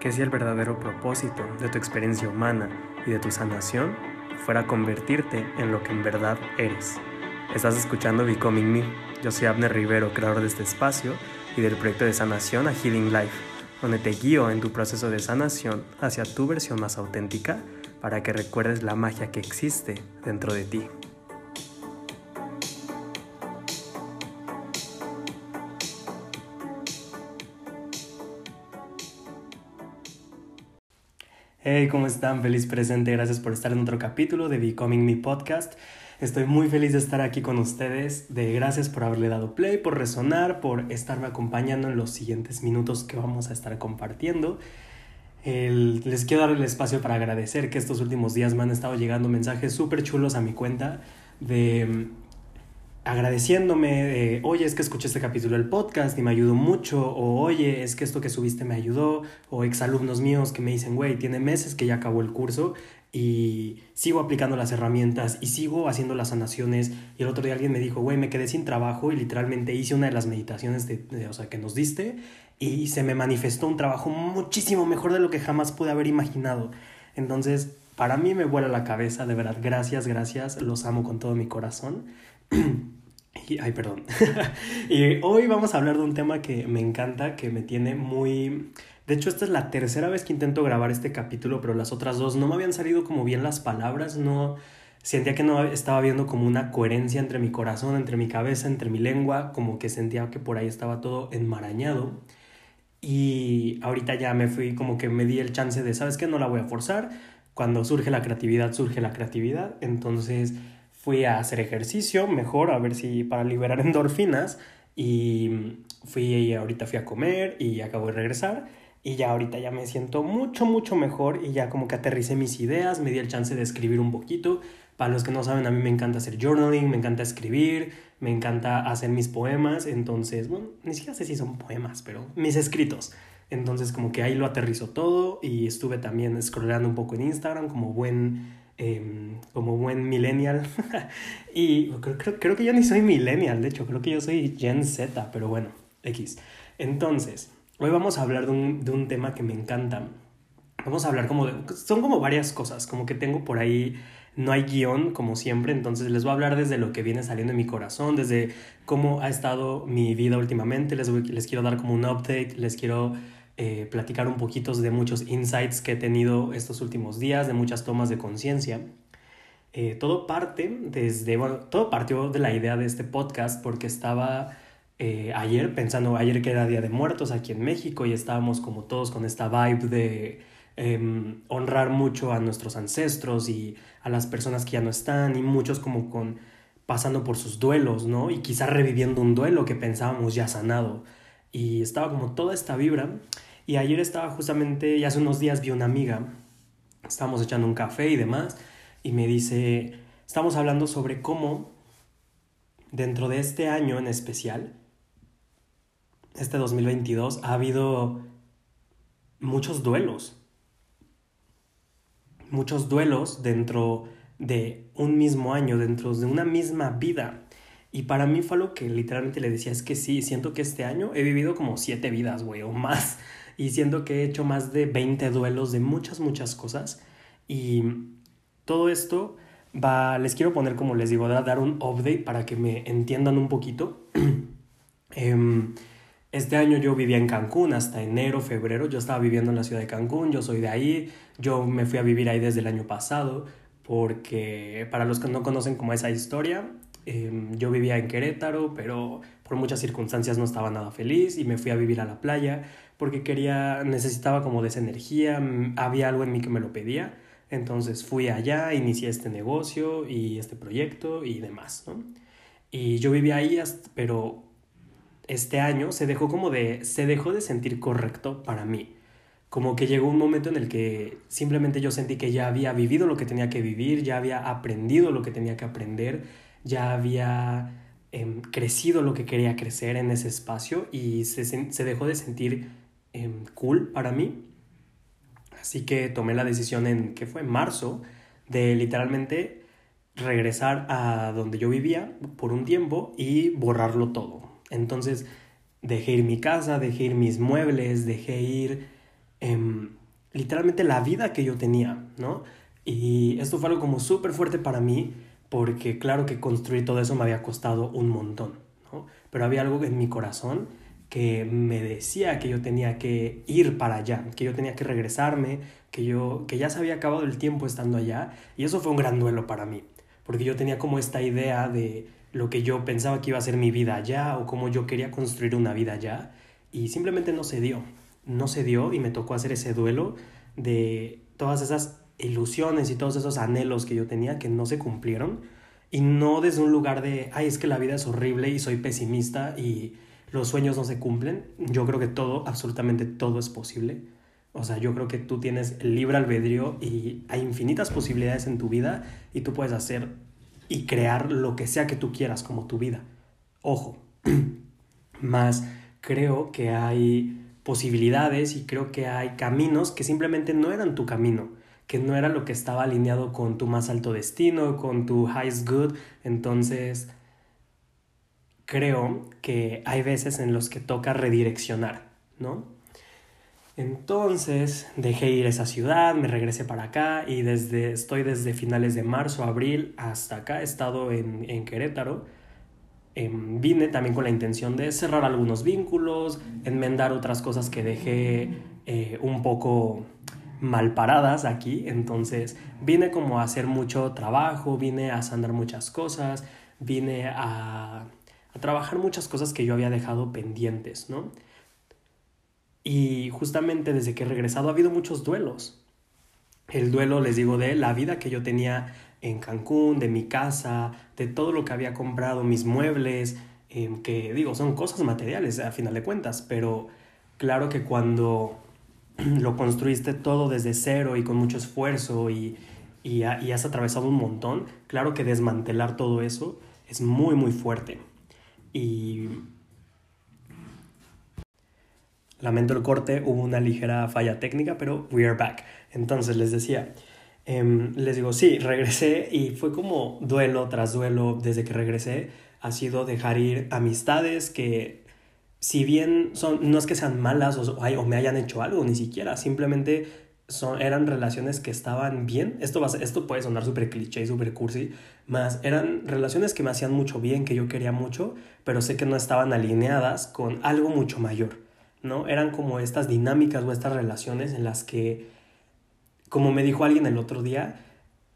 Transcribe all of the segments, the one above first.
que si el verdadero propósito de tu experiencia humana y de tu sanación fuera convertirte en lo que en verdad eres. Estás escuchando Becoming Me. Yo soy Abner Rivero, creador de este espacio y del proyecto de sanación a Healing Life, donde te guío en tu proceso de sanación hacia tu versión más auténtica para que recuerdes la magia que existe dentro de ti. Hey, ¿cómo están? Feliz presente, gracias por estar en otro capítulo de Becoming Me Podcast. Estoy muy feliz de estar aquí con ustedes, de gracias por haberle dado play, por resonar, por estarme acompañando en los siguientes minutos que vamos a estar compartiendo. les quiero dar el espacio para agradecer que estos últimos días me han estado llegando mensajes súper chulos a mi cuenta de agradeciéndome de, oye, es que escuché este capítulo del podcast y me ayudó mucho, o oye, es que esto que subiste me ayudó, o exalumnos míos que me dicen, güey, tiene meses que ya acabó el curso y sigo aplicando las herramientas y sigo haciendo las sanaciones. Y el otro día alguien me dijo, güey, me quedé sin trabajo y literalmente hice una de las meditaciones de, o sea, que nos diste y se me manifestó un trabajo muchísimo mejor de lo que jamás pude haber imaginado. Entonces, para mí me vuela la cabeza, de verdad, gracias, gracias, los amo con todo mi corazón. ay, perdón. y hoy vamos a hablar de un tema que me encanta, que me tiene muy... De hecho, esta es la tercera vez que intento grabar este capítulo, pero las otras dos no me habían salido como bien las palabras, no... Sentía que no estaba viendo como una coherencia entre mi corazón, entre mi cabeza, entre mi lengua, como que sentía que por ahí estaba todo enmarañado. Y ahorita ya me fui, como que me di el chance de, ¿sabes qué? No la voy a forzar. Cuando surge la creatividad, surge la creatividad. Entonces fui a hacer ejercicio mejor, a ver si para liberar endorfinas y fui ahorita fui a comer y acabo de regresar y ya ahorita ya me siento mucho mucho mejor y ya como que aterricé mis ideas, me di el chance de escribir un poquito. Para los que no saben, a mí me encanta hacer journaling, me encanta escribir, me encanta hacer mis poemas, entonces, bueno, ni siquiera sé si son poemas, pero mis escritos. Entonces como que ahí lo aterrizo todo y estuve también scrollando un poco en Instagram como buen Em, como buen millennial. y creo, creo, creo, que yo ni soy millennial, de hecho, creo que yo soy Gen Z, pero bueno, X. Entonces, hoy vamos a hablar de un, de un tema que me encanta. Vamos a hablar como de, son como varias cosas, como que tengo por ahí, no hay guion como siempre, entonces les voy a hablar desde lo que viene saliendo en mi corazón, desde cómo ha estado mi vida últimamente, les, les quiero dar como un update, les quiero eh, platicar un poquito de muchos insights que he tenido estos últimos días, de muchas tomas de conciencia. Eh, todo parte desde, bueno, todo partió de la idea de este podcast porque estaba eh, ayer pensando, ayer que era Día de Muertos aquí en México y estábamos como todos con esta vibe de em, honrar mucho a nuestros ancestros y a las personas que ya no están y muchos como con pasando por sus duelos, ¿no? Y quizás reviviendo un duelo que pensábamos ya sanado. Y estaba como toda esta vibra y ayer estaba justamente, y hace unos días vi una amiga, estábamos echando un café y demás, y me dice, estamos hablando sobre cómo dentro de este año en especial, este 2022, ha habido muchos duelos. Muchos duelos dentro de un mismo año, dentro de una misma vida. Y para mí fue lo que literalmente le decía, es que sí, siento que este año he vivido como siete vidas, güey, o más y siento que he hecho más de 20 duelos de muchas, muchas cosas. Y todo esto va, les quiero poner, como les digo, dar un update para que me entiendan un poquito. Em, este año yo vivía en Cancún hasta enero, febrero. Yo estaba viviendo en la ciudad de Cancún, yo soy de ahí. Yo me fui a vivir ahí desde el año pasado porque para los que no conocen como esa historia, em, yo vivía en Querétaro, pero por muchas circunstancias no estaba nada feliz y me fui a vivir a la playa porque quería, necesitaba como de esa energía, había algo en mí que me lo pedía, entonces fui allá, inicié este negocio y este proyecto y demás, ¿no? Y yo vivía ahí, pero este año se dejó como de, se dejó de sentir correcto para mí. Como que llegó un momento en el que simplemente yo sentí que ya había vivido lo que tenía que vivir, ya había aprendido lo que tenía que aprender, ya había em, crecido lo que quería crecer en ese espacio y se, se dejó de sentir Em, cool para mí. Así que tomé la decisión en, que fue en marzo, de literalmente regresar a donde yo vivía por un tiempo y borrarlo todo. Entonces dejé ir mi casa, dejé ir mis muebles, dejé ir em, literalmente la vida que yo tenía, ¿no? Y esto fue algo como súper fuerte para mí porque claro que construir todo eso me había costado un montón. Pero había algo en mi corazón que me decía que yo tenía que ir para allá, que yo tenía que regresarme, que yo que ya se había acabado el tiempo estando allá y eso fue un gran duelo para mí, porque yo tenía como esta idea de lo que yo pensaba que iba a ser mi vida allá o cómo yo quería construir una vida allá y simplemente no se dio. No se dio y me tocó hacer ese duelo de todas esas ilusiones y todos esos anhelos que yo tenía que no se cumplieron y no desde un lugar de, ay, es que la vida es horrible y soy pesimista y los sueños no se cumplen. Yo creo que todo, absolutamente todo es posible. O sea, yo creo que tú tienes el libre albedrío y hay infinitas posibilidades en tu vida y tú puedes hacer y crear lo que sea que tú quieras como tu vida. Ojo, más creo que hay posibilidades y creo que hay caminos que simplemente no eran tu camino, que no era lo que estaba alineado con tu más alto destino, con tu highest good. Entonces, creo que hay veces en los que toca redireccionar, ¿no? Entonces dejé ir esa ciudad, me regresé para acá y desde, estoy desde finales de marzo, abril hasta acá, he estado en, en Querétaro. Em, vine también con la intención de cerrar algunos vínculos, enmendar otras cosas que dejé eh, un poco mal paradas aquí. Entonces vine como a hacer mucho trabajo, vine a sanar muchas cosas, vine a, a trabajar muchas cosas que yo había dejado pendientes, ¿no? Y justamente desde que he regresado ha habido muchos duelos. El duelo, les digo, de la vida que yo tenía en Cancún, de mi casa, de todo lo que había comprado, mis muebles, em, que digo, son cosas materiales a final de cuentas, pero claro que cuando lo construiste todo desde cero y con mucho esfuerzo y, y, y has atravesado un montón, claro que desmantelar todo eso es muy, muy fuerte. Y Lamento el corte, hubo una ligera falla técnica, pero we are back. Entonces les decía, em, les digo, sí, regresé y fue como duelo tras duelo desde que regresé. Ha sido dejar ir amistades que, si bien son, no es que sean malas o, o me hayan hecho algo, ni siquiera, simplemente son, eran relaciones que estaban bien. Esto, va esto puede sonar súper cliché y súper cursi, más eran relaciones que me hacían mucho bien, que yo quería mucho, pero sé que no estaban alineadas con algo mucho mayor. ¿no? Eran como estas dinámicas o estas relaciones en las que, como me dijo alguien el otro día,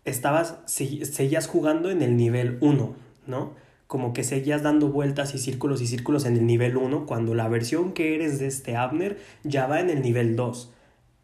estabas, seguías jugando en el nivel 1, ¿no? Como que seguías dando vueltas y círculos y círculos en el nivel 1 cuando la versión que eres de este Abner ya va en el nivel 2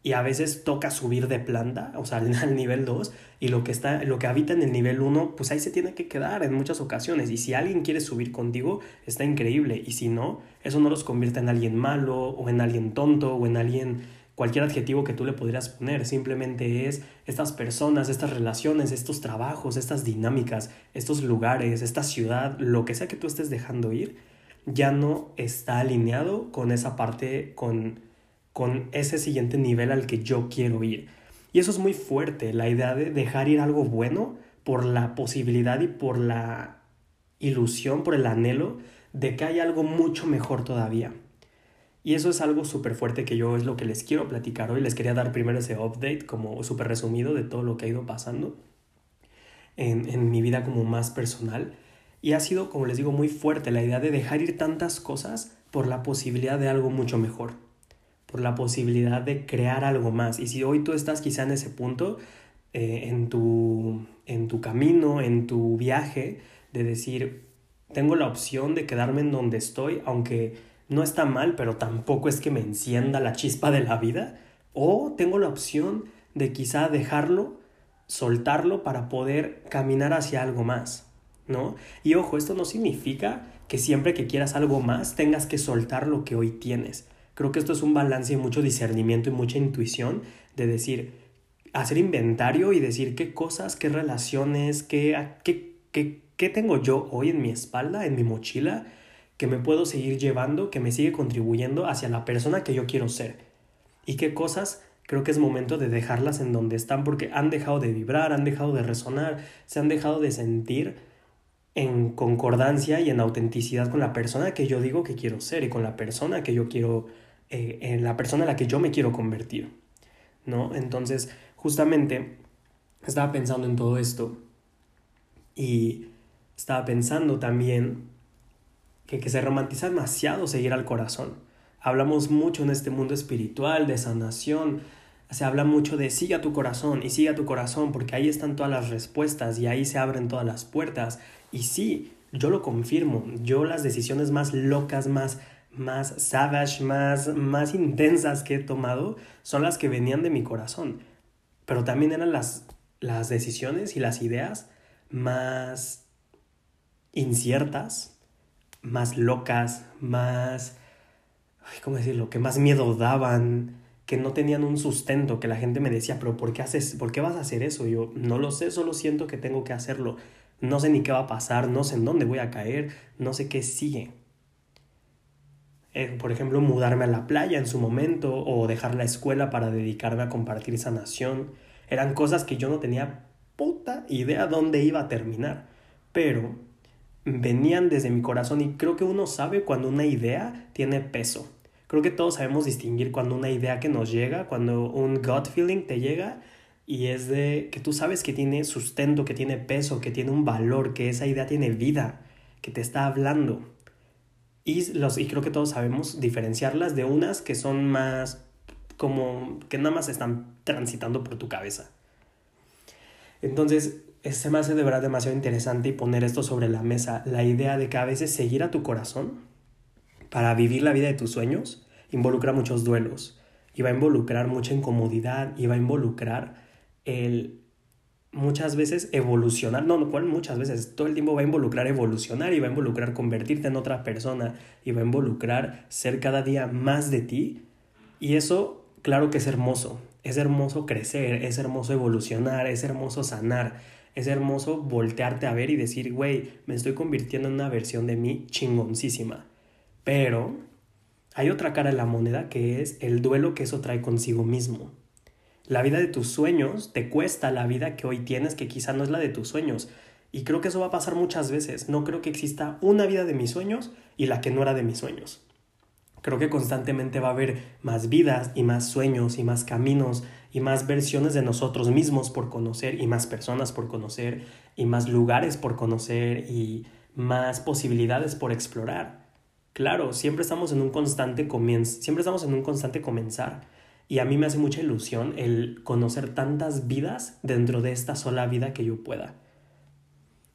y a veces toca subir de planta, o sea, al nivel 2, y lo que, está, lo que habita en el nivel 1, pues ahí se tiene que quedar en muchas ocasiones. Y si alguien quiere subir contigo, está increíble. Y si no, eso no los convierte en alguien malo, o en alguien tonto, o en alguien, cualquier adjetivo que tú le podrías poner. Simplemente es estas personas, estas relaciones, estos trabajos, estas dinámicas, estos lugares, esta ciudad, lo que sea que tú estés dejando ir, ya no está alineado con esa parte, con con ese siguiente nivel al que yo quiero ir. Y eso es muy fuerte, la idea de dejar ir algo bueno por la posibilidad y por la ilusión, por el anhelo de que hay algo mucho mejor todavía. Y eso es algo súper fuerte que yo es lo que les quiero platicar hoy. Les quería dar primero ese update como súper resumido de todo lo que ha ido pasando en, en mi vida como más personal. Y ha sido, como les digo, muy fuerte la idea de dejar ir tantas cosas por la posibilidad de algo mucho mejor por la posibilidad de crear algo más. Y si hoy tú estás quizá en ese punto, eh, en, tu, en tu camino, en tu viaje, de decir, tengo la opción de quedarme en donde estoy, aunque no está mal, pero tampoco es que me encienda la chispa de la vida, o tengo la opción de quizá dejarlo, soltarlo para poder caminar hacia algo más, ¿no? Y ojo, esto no significa que siempre que quieras algo más tengas que soltar lo que hoy tienes. Creo que esto es un balance y mucho discernimiento y mucha intuición de decir, hacer inventario y decir qué cosas, qué relaciones, qué, qué, qué, qué tengo yo hoy en mi espalda, en mi mochila, que me puedo seguir llevando, que me sigue contribuyendo hacia la persona que yo quiero ser. Y qué cosas creo que es momento de dejarlas en donde están porque han dejado de vibrar, han dejado de resonar, se han dejado de sentir en concordancia y en autenticidad con la persona que yo digo que quiero ser y con la persona que yo quiero eh, en la persona en la que yo me quiero convertir, ¿no? Entonces, justamente, estaba pensando en todo esto y estaba pensando también que, que se romantiza demasiado seguir al corazón. Hablamos mucho en este mundo espiritual de sanación, se habla mucho de siga tu corazón y siga tu corazón porque ahí están todas las respuestas y ahí se abren todas las puertas. Y sí, yo lo confirmo, yo las decisiones más locas, más más savage, más, más intensas que he tomado son las que venían de mi corazón. Pero también eran las, las decisiones y las ideas más inciertas, más locas, más, ¿cómo decirlo?, que más miedo daban, que no tenían un sustento, que la gente me decía, pero ¿por qué, haces, ¿por qué vas a hacer eso? yo no lo sé, solo siento que tengo que hacerlo. No sé ni qué va a pasar, no sé en dónde voy a caer, no sé qué sigue. Eh, por ejemplo, mudarme a la playa en su momento o dejar la escuela para dedicarme a compartir sanación. Eran cosas que yo no tenía puta idea dónde iba a terminar. Pero venían desde mi corazón y creo que uno sabe cuando una idea tiene peso. Creo que todos sabemos distinguir cuando una idea que nos llega, cuando un gut feeling te llega y es de que tú sabes que tiene sustento, que tiene peso, que tiene un valor, que esa idea tiene vida, que te está hablando. Y, los, y creo que todos sabemos diferenciarlas de unas que son más como que nada más están transitando por tu cabeza. Entonces, se me hace de verdad demasiado interesante y poner esto sobre la mesa, la idea de que a veces seguir a tu corazón para vivir la vida de tus sueños involucra muchos duelos y va a involucrar mucha incomodidad y va a involucrar el muchas veces evolucionar, no, no, muchas veces, todo el tiempo va a involucrar evolucionar y va a involucrar convertirte en otra persona y va a involucrar ser cada día más de ti y eso claro que es hermoso, es hermoso crecer, es hermoso evolucionar, es hermoso sanar, es hermoso voltearte a ver y decir, güey, me estoy convirtiendo en una versión de mí chingoncísima. Pero hay otra cara de la moneda que es el duelo que eso trae consigo mismo. La vida de tus sueños te cuesta la vida que hoy tienes, que quizá no es la de tus sueños. Y creo que eso va a pasar muchas veces. No creo que exista una vida de mis sueños y la que no era de mis sueños. Creo que constantemente va a haber más vidas y más sueños y más caminos y más versiones de nosotros mismos por conocer y más personas por conocer y más lugares por conocer y más posibilidades por explorar. Claro, siempre estamos en un constante comienzo, siempre estamos en un constante comenzar. Y a mí me hace mucha ilusión el conocer tantas vidas dentro de esta sola vida que yo pueda.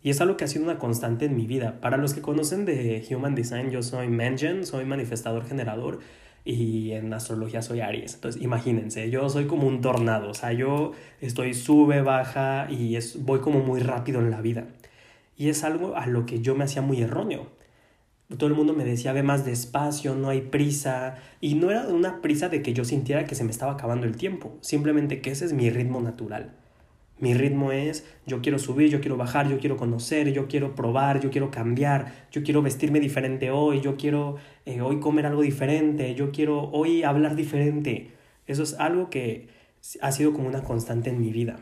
Y es algo que ha sido una constante en mi vida. Para los que conocen de Human Design, yo soy Mangen, soy manifestador generador y en astrología soy Aries. Entonces, imagínense, yo soy como un tornado, o sea, yo estoy sube, baja y es, voy como muy rápido en la vida. Y es algo a lo que yo me hacía muy erróneo todo el mundo me decía, ve más despacio, no hay prisa. Y no era una prisa de que yo sintiera que se me estaba acabando el tiempo, simplemente que ese es mi ritmo natural. Mi ritmo es, yo quiero subir, yo quiero bajar, yo quiero conocer, yo quiero probar, yo quiero cambiar, yo quiero vestirme diferente hoy, yo quiero eh, hoy comer algo diferente, yo quiero hoy hablar diferente. Eso es algo que ha sido como una constante en mi vida.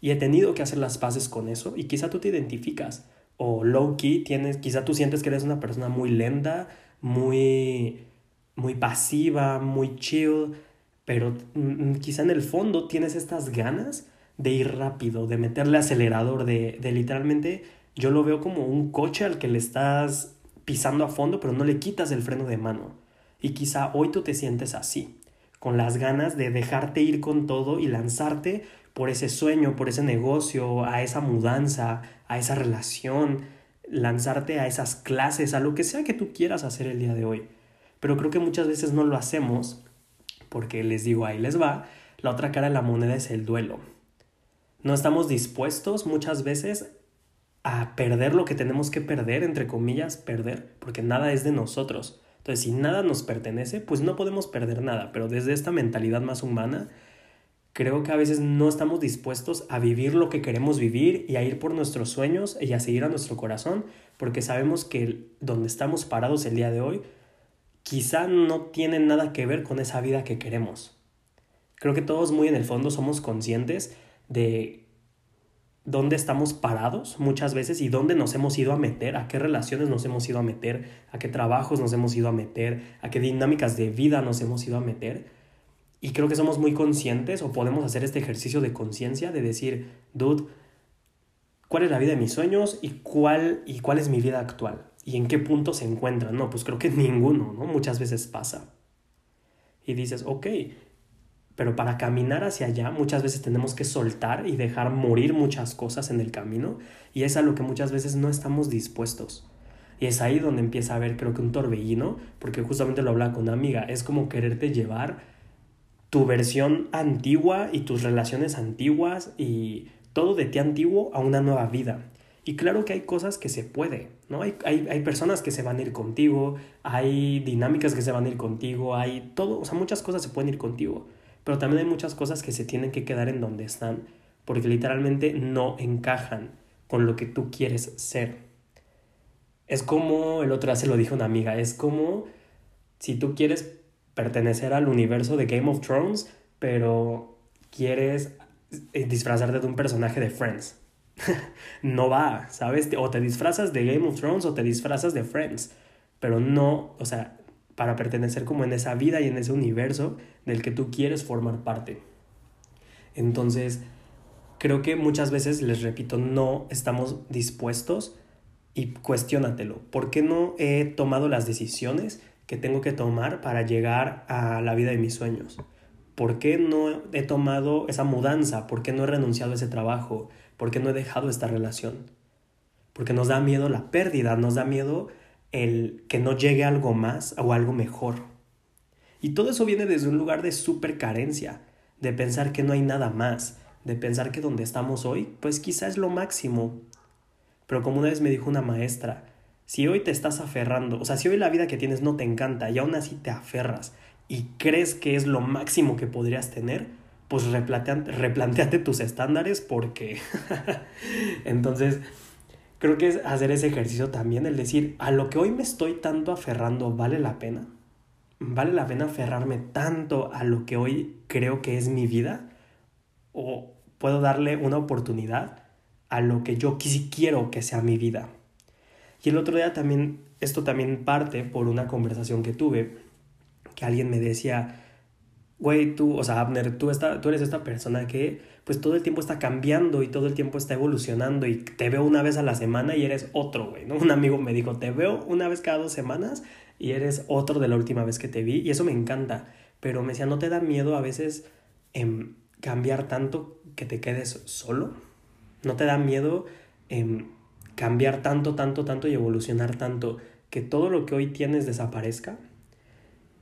Y he tenido que hacer las paces con eso y quizá tú te identificas o low key, tienes, quizá tú sientes que eres una persona muy lenta, muy, muy pasiva, muy chill, pero mm, quizá en el fondo tienes estas ganas de ir rápido, de meterle acelerador, de, de literalmente, yo lo veo como un coche al que le estás pisando a fondo, pero no le quitas el freno de mano. Y quizá hoy tú te sientes así, con las ganas de dejarte ir con todo y lanzarte por ese sueño, por ese negocio, a esa mudanza, a esa relación, lanzarte a esas clases, a lo que sea que tú quieras hacer el día de hoy. Pero creo que muchas veces no lo hacemos porque les digo, ahí les va, la otra cara de la moneda es el duelo. No estamos dispuestos muchas veces a perder lo que tenemos que perder, entre comillas, perder, porque nada es de nosotros. Entonces, si nada nos pertenece, pues no podemos perder nada, pero desde esta mentalidad más humana, creo que a veces no estamos dispuestos a vivir lo que queremos vivir y a ir por nuestros sueños y a seguir a nuestro corazón, porque sabemos que donde estamos parados el día de hoy quizá no tiene nada que ver con esa vida que queremos. Creo que todos muy en el fondo somos conscientes de dónde estamos parados muchas veces y dónde nos hemos ido a meter, a qué relaciones nos hemos ido a meter, a qué trabajos nos hemos ido a meter, a qué dinámicas de vida nos hemos ido a meter. Y creo que somos muy conscientes o podemos hacer este ejercicio de conciencia de decir, dude, ¿cuál es la vida de mis sueños y cuál, y cuál es mi vida actual? ¿Y en qué punto se encuentran? No, pues creo que ninguno, ¿no? Muchas veces pasa. Y dices, ok, pero para caminar hacia allá muchas veces tenemos que soltar y dejar morir muchas cosas en el camino y es a lo que muchas veces no estamos dispuestos. Y es ahí donde empieza a haber creo que un torbellino, porque justamente lo hablaba con una amiga, es como quererte llevar tu versión antigua y tus relaciones antiguas y todo de ti antiguo a una nueva vida. Y claro que hay cosas que se puede, ¿no? Hay, hay, hay, personas que se van a ir contigo, hay dinámicas que se van a ir contigo, hay todo, o sea, muchas cosas se pueden ir contigo pero también hay muchas cosas que se tienen que quedar en donde están, porque literalmente no encajan con lo que tú quieres ser. Es como, el otro día se lo dijo una amiga, es como si tú quieres pertenecer al universo de Game of Thrones, pero quieres eh, disfrazarte de un personaje de Friends. no va, ¿sabes? O te disfrazas de Game of Thrones o te disfrazas de Friends, pero no, o sea, para pertenecer como en esa vida y en ese universo del que tú quieres formar parte. Entonces, creo que muchas veces, les repito, no estamos dispuestos y cuestiónatelo. ¿Por qué no he tomado las decisiones que tengo que tomar para llegar a la vida de mis sueños? ¿Por qué no he tomado esa mudanza? ¿Por qué no he renunciado a ese trabajo? ¿Por qué no he dejado esta relación? Porque nos da miedo la pérdida, nos da miedo el que no llegue algo más o algo mejor. Y todo eso viene desde un lugar de súper carencia, de pensar que no hay nada más, de pensar que donde estamos hoy, pues quizá es lo máximo. Pero como una vez me dijo una maestra, si hoy te estás aferrando, o sea, si hoy la vida que tienes no te encanta y aún así te aferras y crees que es lo máximo que podrías tener, pues replanteate tus estándares porque... Entonces, creo que es hacer ese ejercicio también, el decir, a lo que hoy me estoy tanto aferrando, ¿vale la pena? ¿Vale la pena aferrarme tanto a lo que hoy creo que es mi vida? ¿O puedo darle una oportunidad a lo que yo quiero que sea mi vida? Y el otro día también, esto también parte por una conversación que tuve, que alguien me decía, güey, tú, o sea, Abner, tú, tú eres esta persona que pues todo el tiempo está cambiando y todo el tiempo está evolucionando y te veo una vez a la semana y eres otro, güey, ¿no? Un amigo me dijo, te veo una vez cada dos semanas y eres otro de la última vez que te vi y eso me encanta, pero me decía, ¿no te da miedo a veces em, cambiar tanto que te quedes solo? ¿No te da miedo em, cambiar tanto, tanto, tanto y evolucionar tanto que todo lo que hoy tienes desaparezca?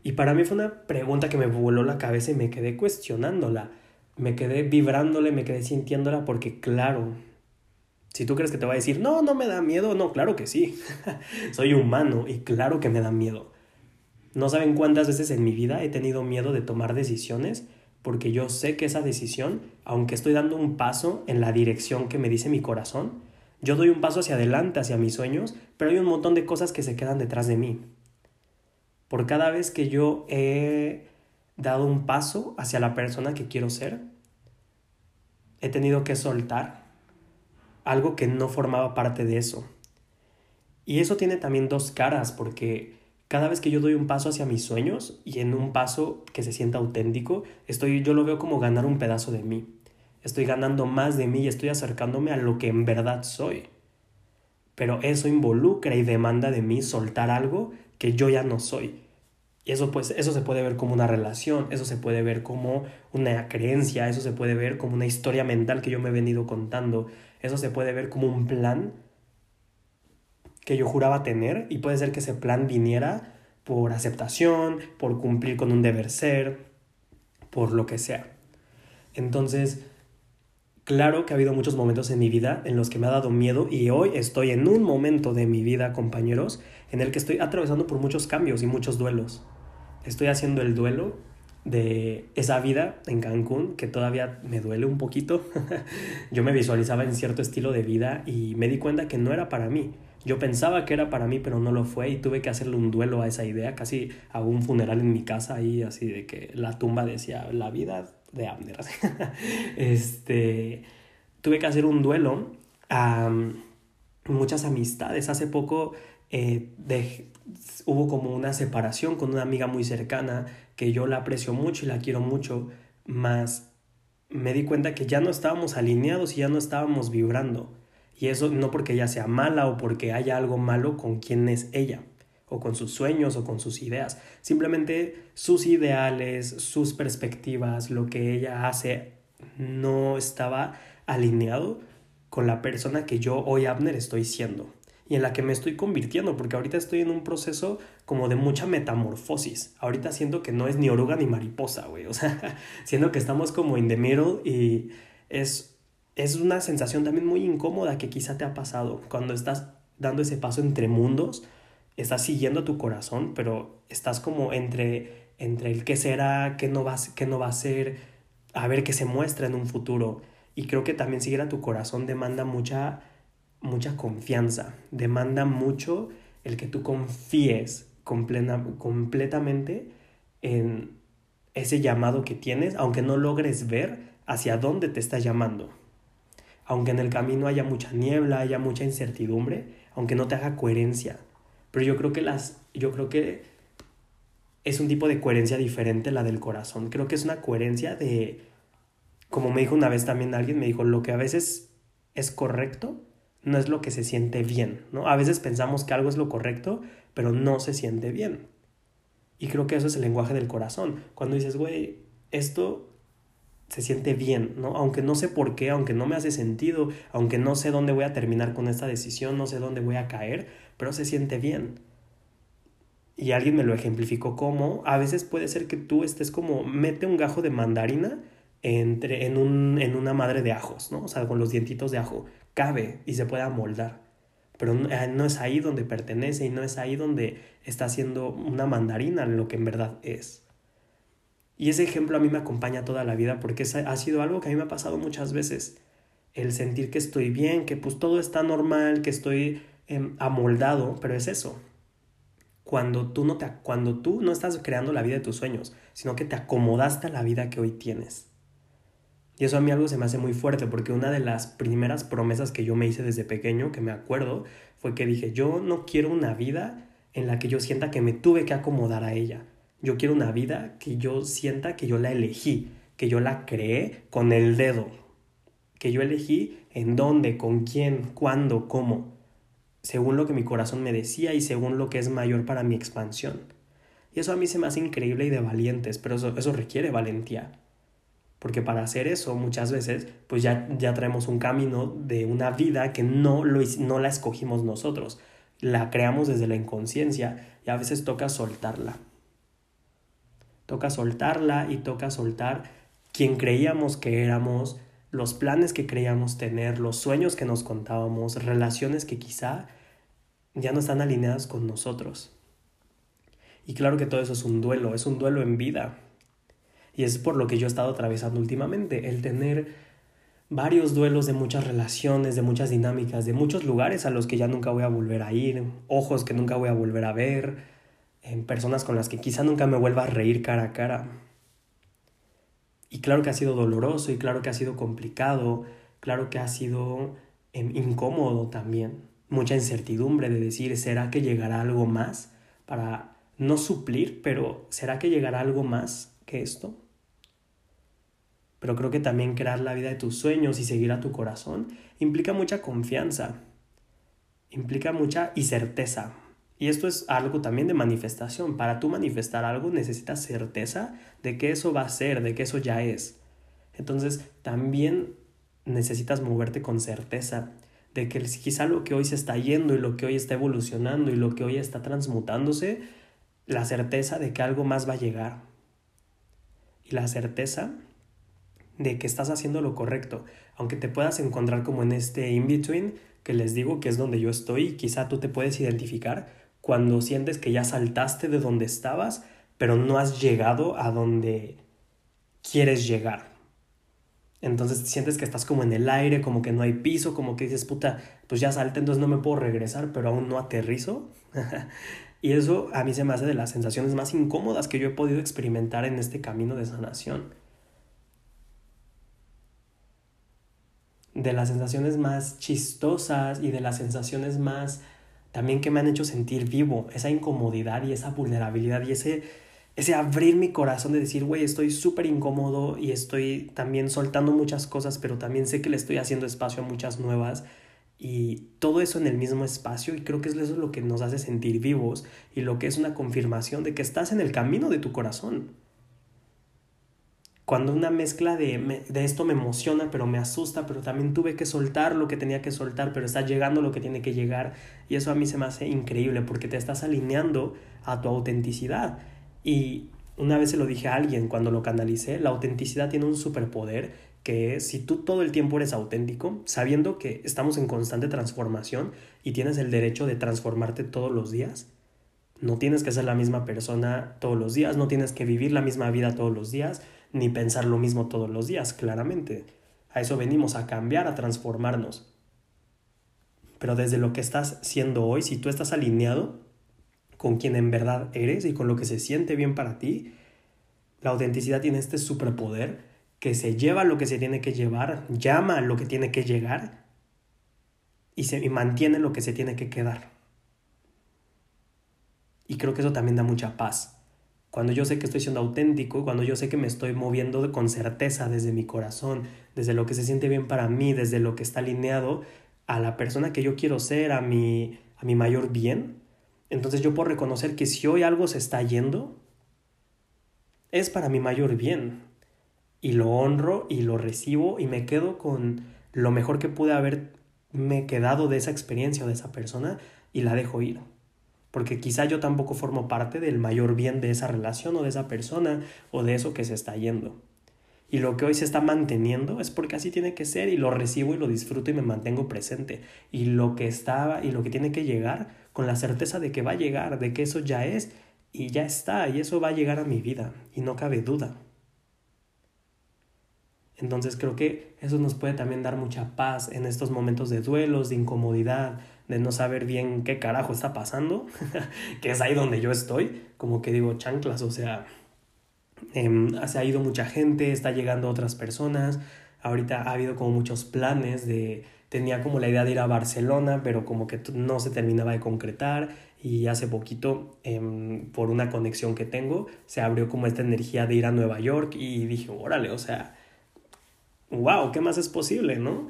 Y para mí fue una pregunta que me voló la cabeza y me quedé cuestionándola. Me quedé vibrándole, me quedé sintiéndola porque claro, si tú crees que te va a decir, no, no me da miedo, no, claro que sí. Soy humano y claro que me da miedo. No saben cuántas veces en mi vida he tenido miedo de tomar decisiones porque yo sé que esa decisión, aunque estoy dando un paso en la dirección que me dice mi corazón, yo doy un paso hacia adelante, hacia mis sueños, pero hay un montón de cosas que se quedan detrás de mí. Por cada vez que yo he dado un paso hacia la persona que quiero ser, he tenido que soltar algo que no formaba parte de eso. Y eso tiene también dos caras, porque cada vez que yo doy un paso hacia mis sueños y en un paso que se sienta auténtico, estoy, yo lo veo como ganar un pedazo de mí. Estoy ganando más de mí y estoy acercándome a lo que en verdad soy. Pero eso involucra y demanda de mí soltar algo que yo ya no soy. Y eso, pues, eso se puede ver como una relación, eso se puede ver como una creencia, eso se puede ver como una historia mental que yo me he venido contando, eso se puede ver como un plan que yo juraba tener y puede ser que ese plan viniera por aceptación, por cumplir con un deber ser, por lo que sea. Entonces, claro que ha habido muchos momentos en mi vida en los que me ha dado miedo y hoy estoy en un momento de mi vida, compañeros, en el que estoy atravesando por muchos cambios y muchos duelos. Estoy haciendo el duelo de esa vida en Cancún que todavía me duele un poquito. Yo me visualizaba en cierto estilo de vida y me di cuenta que no era para mí. Yo pensaba que era para mí, pero no lo fue y tuve que hacerle un duelo a esa idea. Casi hago un funeral en mi casa ahí, así de que la tumba decía la vida de Abner. este tuve que hacer un duelo a muchas amistades. Hace poco eh, hubo como una separación con una amiga muy cercana que yo la aprecio mucho y la quiero mucho, más me di cuenta que ya no estábamos alineados y ya no estábamos vibrando. Y eso no porque ella sea mala o porque haya algo malo con quien es ella, o con sus sueños o con sus ideas. Simplemente sus ideales, sus perspectivas, lo que ella hace, no estaba alineado con la persona que yo hoy, Abner, estoy siendo y en la que me estoy convirtiendo, porque ahorita estoy en un proceso como de mucha metamorfosis. Ahorita siento que no es ni oruga ni mariposa, güey. O sea, siento que estamos como in the middle y es, es una sensación también muy incómoda que quizá te ha pasado cuando estás dando ese paso entre mundos, estás siguiendo tu corazón, pero estás como entre, entre el qué será, qué no, va, qué no va a ser, a ver qué se muestra en un futuro. Y creo que también seguir a tu corazón demanda mucha, mucha confianza, demanda mucho el que tú confíes completamente en ese llamado que tienes, aunque no logres ver hacia dónde te está llamando. Aunque en el camino haya mucha niebla, haya mucha incertidumbre, aunque no te haga coherencia. Pero yo creo que las yo creo que es un tipo de coherencia diferente la del corazón. Creo que es una coherencia de como me dijo una vez también alguien, me dijo, lo que a veces es correcto no es lo que se siente bien, ¿no? A veces pensamos que algo es lo correcto, pero no se siente bien. Y creo que eso es el lenguaje del corazón. Cuando dices, güey, esto se siente bien, ¿no? Aunque no sé por qué, aunque no me hace sentido, aunque no sé dónde voy a terminar con esta decisión, no sé dónde voy a caer, pero se siente bien. Y alguien me lo ejemplificó como, a veces puede ser que tú estés como, mete un gajo de mandarina entre, en, un, en una madre de ajos, ¿no? O sea, con los dientitos de ajo. Cabe y se puede amoldar. Pero eh, no es ahí donde pertenece y no es ahí donde está haciendo una mandarina lo que en verdad es. Y ese ejemplo a mí me acompaña toda la vida porque ha sido algo que a mí me ha pasado muchas veces. El sentir que estoy bien, que pues todo está normal, que estoy em, amoldado, pero es eso. Cuando tú, no te, cuando tú no estás creando la vida de tus sueños, sino que te acomodaste a la vida que hoy tienes. Y eso a mí algo se me hace muy fuerte porque una de las primeras promesas que yo me hice desde pequeño, que me acuerdo, fue que dije, yo no quiero una vida en la que yo sienta que me tuve que acomodar a ella. Yo quiero una vida que yo sienta que yo la elegí, que yo la creé con el dedo, que yo elegí en dónde, con quién, cuándo, cómo, según lo que mi corazón me decía y según lo que es mayor para mi expansión. Y eso a mí se me hace increíble y de valientes, pero eso, eso requiere valentía. Porque para hacer eso muchas veces pues ya, ya traemos un camino de una vida que no, lo, no la escogimos nosotros, la creamos desde la inconsciencia y a veces toca soltarla. Toca soltarla y toca soltar quien creíamos que éramos, los planes que creíamos tener, los sueños que nos contábamos, relaciones que quizá ya no están alineadas con nosotros. Y claro que todo eso es un duelo, es un duelo en vida, y es por lo que yo he estado atravesando últimamente, el tener varios duelos de muchas relaciones, de muchas dinámicas, de muchos lugares a los que ya nunca voy a volver a ir, ojos que nunca voy a volver a ver, en personas con las que quizá nunca me vuelva a reír cara a cara. Y claro que ha sido doloroso y claro que ha sido complicado, claro que ha sido em, incómodo también, mucha incertidumbre de decir, ¿será que llegará algo más para no suplir, pero ¿será que llegará algo más que esto? pero creo que también crear la vida de tus sueños y seguir a tu corazón implica mucha confianza, implica mucha y certeza. Y esto es algo también de manifestación. Para tú manifestar algo necesitas certeza de que eso va a ser, de que eso ya es. Entonces también necesitas moverte con certeza de que quizá lo que hoy se está yendo y lo que hoy está evolucionando y lo que hoy está transmutándose, la certeza de que algo más va a llegar. Y la certeza de que estás haciendo lo correcto, aunque te puedas encontrar como en este in-between, que les digo que es donde yo estoy, quizá tú te puedes identificar cuando sientes que ya saltaste de donde estabas, pero no has llegado a donde quieres llegar. Entonces sientes que estás como en el aire, como que no hay piso, como que dices, puta, pues ya salté, entonces no me puedo regresar, pero aún no aterrizo. y eso a mí se me hace de las sensaciones más incómodas que yo he podido experimentar en este camino de sanación de las sensaciones más chistosas y de las sensaciones más también que me han hecho sentir vivo, esa incomodidad y esa vulnerabilidad y ese, ese abrir mi corazón de decir, güey, estoy súper incómodo y estoy también soltando muchas cosas, pero también sé que le estoy haciendo espacio a muchas nuevas y todo eso en el mismo espacio y creo que eso es lo que nos hace sentir vivos y lo que es una confirmación de que estás en el camino de tu corazón cuando una mezcla de, de, esto me emociona, pero me asusta, pero también tuve que soltar lo que tenía que soltar, pero está llegando lo que tiene que llegar. Y eso a mí se me hace increíble porque te estás alineando a tu autenticidad. Y una vez se lo dije a alguien cuando lo canalicé, la autenticidad tiene un superpoder que si tú todo el tiempo eres auténtico, sabiendo que estamos en constante transformación y tienes el derecho de transformarte todos los días, no tienes que ser la misma persona todos los días, no tienes que vivir la misma vida todos los días, ni pensar lo mismo todos los días, claramente. A eso venimos, a cambiar, a transformarnos. Pero desde lo que estás siendo hoy, si tú estás alineado con quien en verdad eres y con lo que se siente bien para ti, la autenticidad tiene este superpoder que se lleva lo que se tiene que llevar, llama lo que tiene que llegar y, se, y mantiene lo que se tiene que quedar. Y creo que eso también da mucha paz cuando yo sé que estoy siendo auténtico, cuando yo sé que me estoy moviendo con certeza desde mi corazón, desde lo que se siente bien para mí, desde lo que está alineado a la persona que yo quiero ser, a mi, a mi mayor bien, entonces yo puedo reconocer que si hoy algo se está yendo, es para mi mayor bien. Y lo honro y lo recibo y me quedo con lo mejor que pude haberme quedado de esa experiencia o de esa persona y la dejo ir porque quizá yo tampoco formo parte del mayor bien de esa relación o de esa persona o de eso que se está yendo. Y lo que hoy se está manteniendo es porque así tiene que ser y lo recibo y lo disfruto y me mantengo presente. Y lo que estaba y lo que tiene que llegar con la certeza de que va a llegar, de que eso ya es y ya está y eso va a llegar a mi vida y no cabe duda. Entonces creo que eso nos puede también dar mucha paz en estos momentos de duelos, de incomodidad, de no saber bien qué carajo está pasando, que es ahí donde yo estoy, como que digo chanclas, o sea, eh, se ha ido mucha gente, está llegando otras personas, ahorita ha habido como muchos planes de, tenía como la idea de ir a Barcelona, pero como que no se terminaba de concretar y hace poquito, em, por una conexión que tengo, se abrió como esta energía de ir a Nueva York y dije, órale, o sea, wow, ¿qué más es posible, no?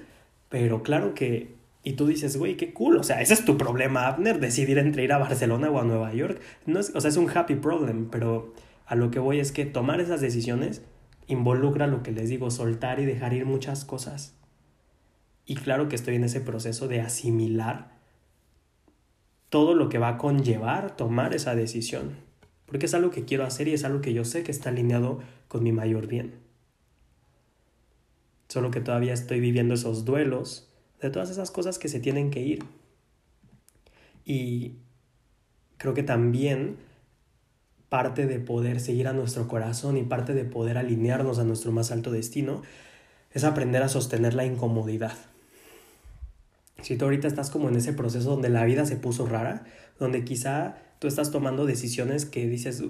Pero claro que y tú dices, güey, qué cool. O sea, ese es tu problema, Abner, decidir entre ir a Barcelona o a Nueva York. No es, o sea, es un happy problem, pero a lo que voy es que tomar esas decisiones involucra lo que les digo, soltar y dejar ir muchas cosas. Y claro que estoy en ese proceso de asimilar todo lo que va a conllevar tomar esa decisión. Porque es algo que quiero hacer y es algo que yo sé que está alineado con mi mayor bien. Solo que todavía estoy viviendo esos duelos de todas esas cosas que se tienen que ir. Y creo que también parte de poder seguir a nuestro corazón y parte de poder alinearnos a nuestro más alto destino es aprender a sostener la incomodidad. Si tú ahorita estás como en ese proceso donde la vida se puso rara, donde quizá tú estás tomando decisiones que dices,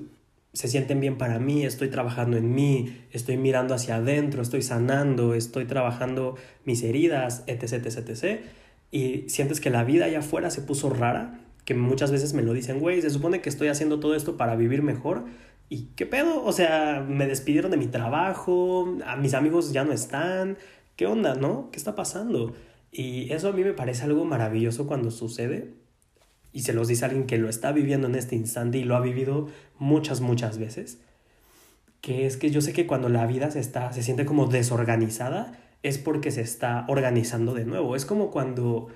se sienten bien para mí, estoy trabajando en mí, estoy mirando hacia adentro, estoy sanando, estoy trabajando mis heridas, etc, etc, etc. Y sientes que la vida allá afuera se puso rara, que muchas veces me lo dicen, güey, se supone que estoy haciendo todo esto para vivir mejor. ¿Y qué pedo? O sea, me despidieron de mi trabajo, a mis amigos ya no están. ¿Qué onda, no? ¿Qué está pasando? Y eso a mí me parece algo maravilloso cuando sucede, y se los dice alguien que lo está viviendo en este instante y lo ha vivido muchas, muchas veces, que es que yo sé que cuando la vida se, está, se siente como desorganizada, es porque se está organizando de nuevo. Es como cuando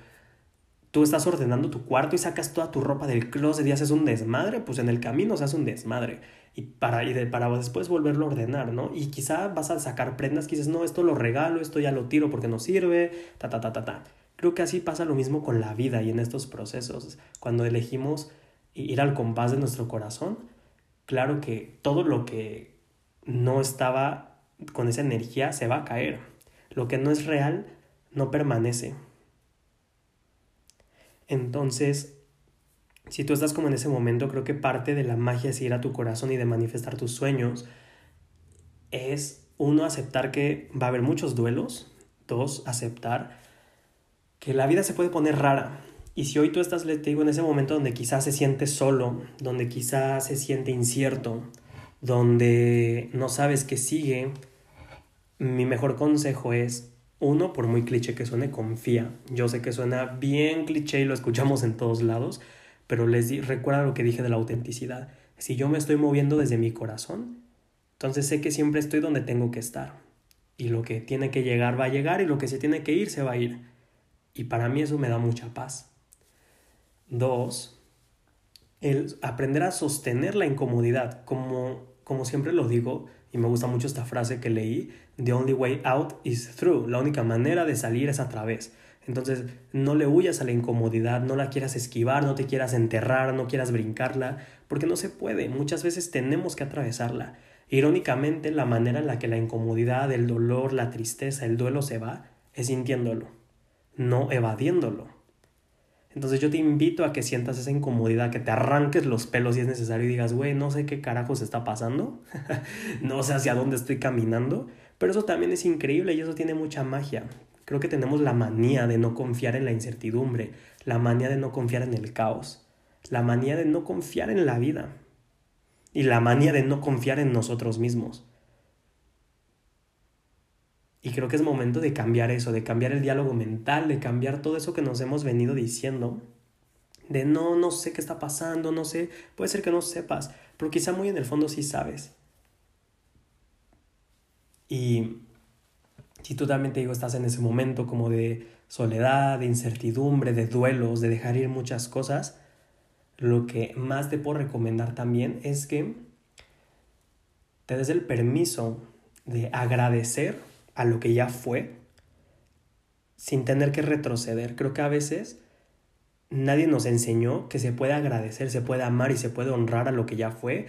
tú estás ordenando tu cuarto y sacas toda tu ropa del closet y haces un desmadre, pues en el camino se hace un desmadre. Y para, y de, para después volverlo a ordenar, ¿no? Y quizá vas a sacar prendas que dices, no, esto lo regalo, esto ya lo tiro porque no sirve, ta, ta, ta, ta, ta. Creo que así pasa lo mismo con la vida y en estos procesos. Cuando elegimos ir al compás de nuestro corazón, claro que todo lo que no estaba con esa energía se va a caer. Lo que no es real no permanece. Entonces, si tú estás como en ese momento, creo que parte de la magia de ir a tu corazón y de manifestar tus sueños es, uno, aceptar que va a haber muchos duelos, Dos, aceptar que la vida se puede poner rara. Y si hoy tú estás, te digo, en ese momento donde quizás se siente solo, donde quizás se siente incierto, donde no sabes qué sigue, mi mejor consejo es, uno, por muy cliché que suene, confía. Yo sé que suena bien cliché y lo escuchamos en todos lados, pero les di, recuerda lo que dije de la autenticidad. Si yo me estoy moviendo desde mi corazón, entonces sé que siempre estoy donde tengo que estar. Y lo que tiene que llegar va a llegar y lo que se tiene que ir se va a ir. Y para mí eso me da mucha paz. Dos, el aprender a sostener la incomodidad. Como, como siempre lo digo, y me gusta mucho esta frase que leí, The only way out is through. La única manera de salir es a través. Entonces, no le huyas a la incomodidad, no la quieras esquivar, no te quieras enterrar, no quieras brincarla, porque no se puede. Muchas veces tenemos que atravesarla. Irónicamente, la manera en la que la incomodidad, el dolor, la tristeza, el duelo se va es sintiéndolo, no evadiéndolo. Entonces yo te invito a que sientas esa incomodidad, que te arranques los pelos si es necesario y digas, güey, no sé qué carajos está pasando, no sé hacia dónde estoy caminando, pero eso también es increíble y eso tiene mucha magia. Creo que tenemos la manía de no confiar en la incertidumbre, la manía de no confiar en el caos, la manía de no confiar en la vida y la manía de no confiar en nosotros mismos. Y creo que es momento de cambiar eso, de cambiar el diálogo mental, de cambiar todo eso que nos hemos venido diciendo. De no, no sé qué está pasando, no sé, puede ser que no sepas, pero quizá muy en el fondo sí sabes. Y si tú también te digo, estás en ese momento como de soledad, de incertidumbre, de duelos, de dejar ir muchas cosas, lo que más te puedo recomendar también es que te des el permiso de agradecer a lo que ya fue sin tener que retroceder. Creo que a veces nadie nos enseñó que se puede agradecer, se puede amar y se puede honrar a lo que ya fue,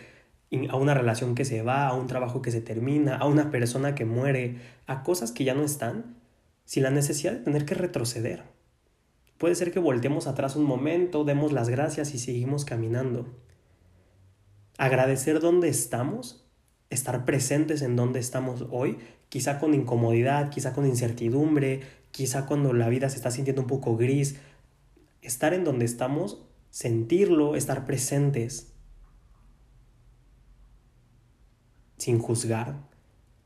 a una relación que se va, a un trabajo que se termina, a una persona que muere, a cosas que ya no están, sin la necesidad de tener que retroceder. Puede ser que volteemos atrás un momento, demos las gracias y seguimos caminando. Agradecer dónde estamos, estar presentes en dónde estamos hoy, quizá con incomodidad, quizá con incertidumbre, quizá cuando la vida se está sintiendo un poco gris. Estar en donde estamos, sentirlo, estar presentes, sin juzgar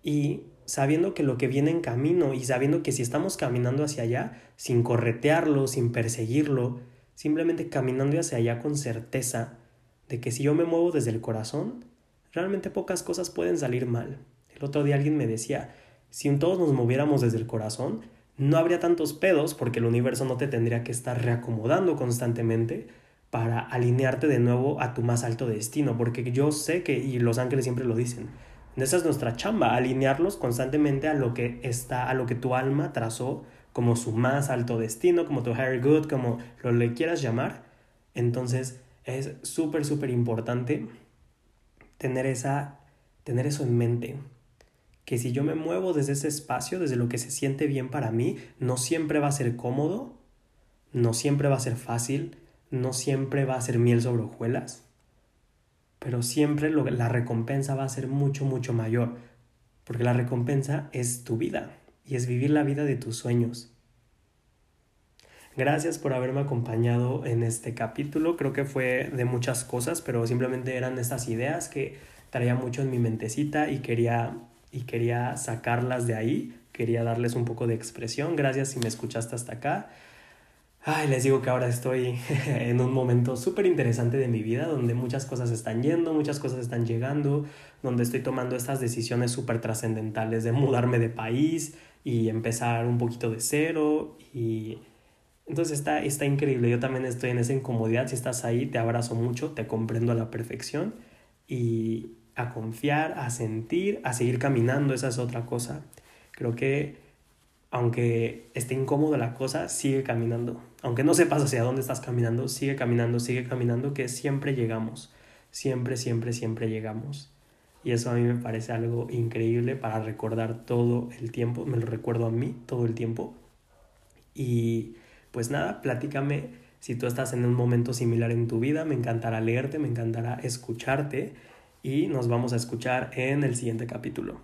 y sabiendo que lo que viene en camino y sabiendo que si estamos caminando hacia allá, sin corretearlo, sin perseguirlo, simplemente caminando hacia allá con certeza de que si yo me muevo desde el corazón, realmente pocas cosas pueden salir mal. El otro día alguien me decía, si todos nos moviéramos desde el corazón, no habría tantos pedos porque el universo no te tendría que estar reacomodando constantemente para alinearte de nuevo a tu más alto destino, porque yo sé que, y los ángeles siempre lo dicen, esa es nuestra chamba, alinearlos constantemente a lo que está, a lo que tu alma trazó como su más alto destino, como tu higher good, como lo le quieras llamar. Entonces es súper, súper importante tener, esa, tener eso en mente. Que si yo me muevo desde ese espacio, desde lo que se siente bien para mí, no siempre va a ser cómodo, no siempre va a ser fácil, no siempre va a ser miel sobre hojuelas, pero siempre la recompensa va a ser mucho, mucho mayor, porque la recompensa es tu vida y es vivir la vida de tus sueños. Gracias por haberme acompañado en este capítulo. Creo que fue de muchas cosas, pero simplemente eran estas ideas que traía mucho en mi mentecita y quería, y quería sacarlas de ahí. Quería darles un poco de expresión. Gracias si me escuchaste hasta acá. Ay, les digo que ahora estoy en un momento súper interesante de mi vida donde muchas cosas están yendo, muchas cosas están llegando, donde estoy tomando estas decisiones súper trascendentales de mudarme de país y empezar un poquito de cero y entonces está, está increíble, yo también estoy en esa incomodidad, si estás ahí te abrazo mucho, te comprendo a la perfección y a confiar, a sentir, a seguir caminando, esa es otra cosa. Creo que aunque esté incómoda la cosa, sigue caminando. Aunque no sepas hacia dónde estás caminando, sigue caminando, sigue caminando, que siempre llegamos. Siempre, siempre, siempre llegamos. Y eso a mí me parece algo increíble para recordar todo el tiempo. Me lo recuerdo a mí todo el tiempo. Y pues nada, platícame si tú estás en un momento similar en tu vida. Me encantará leerte, me encantará escucharte. Y nos vamos a escuchar en el siguiente capítulo.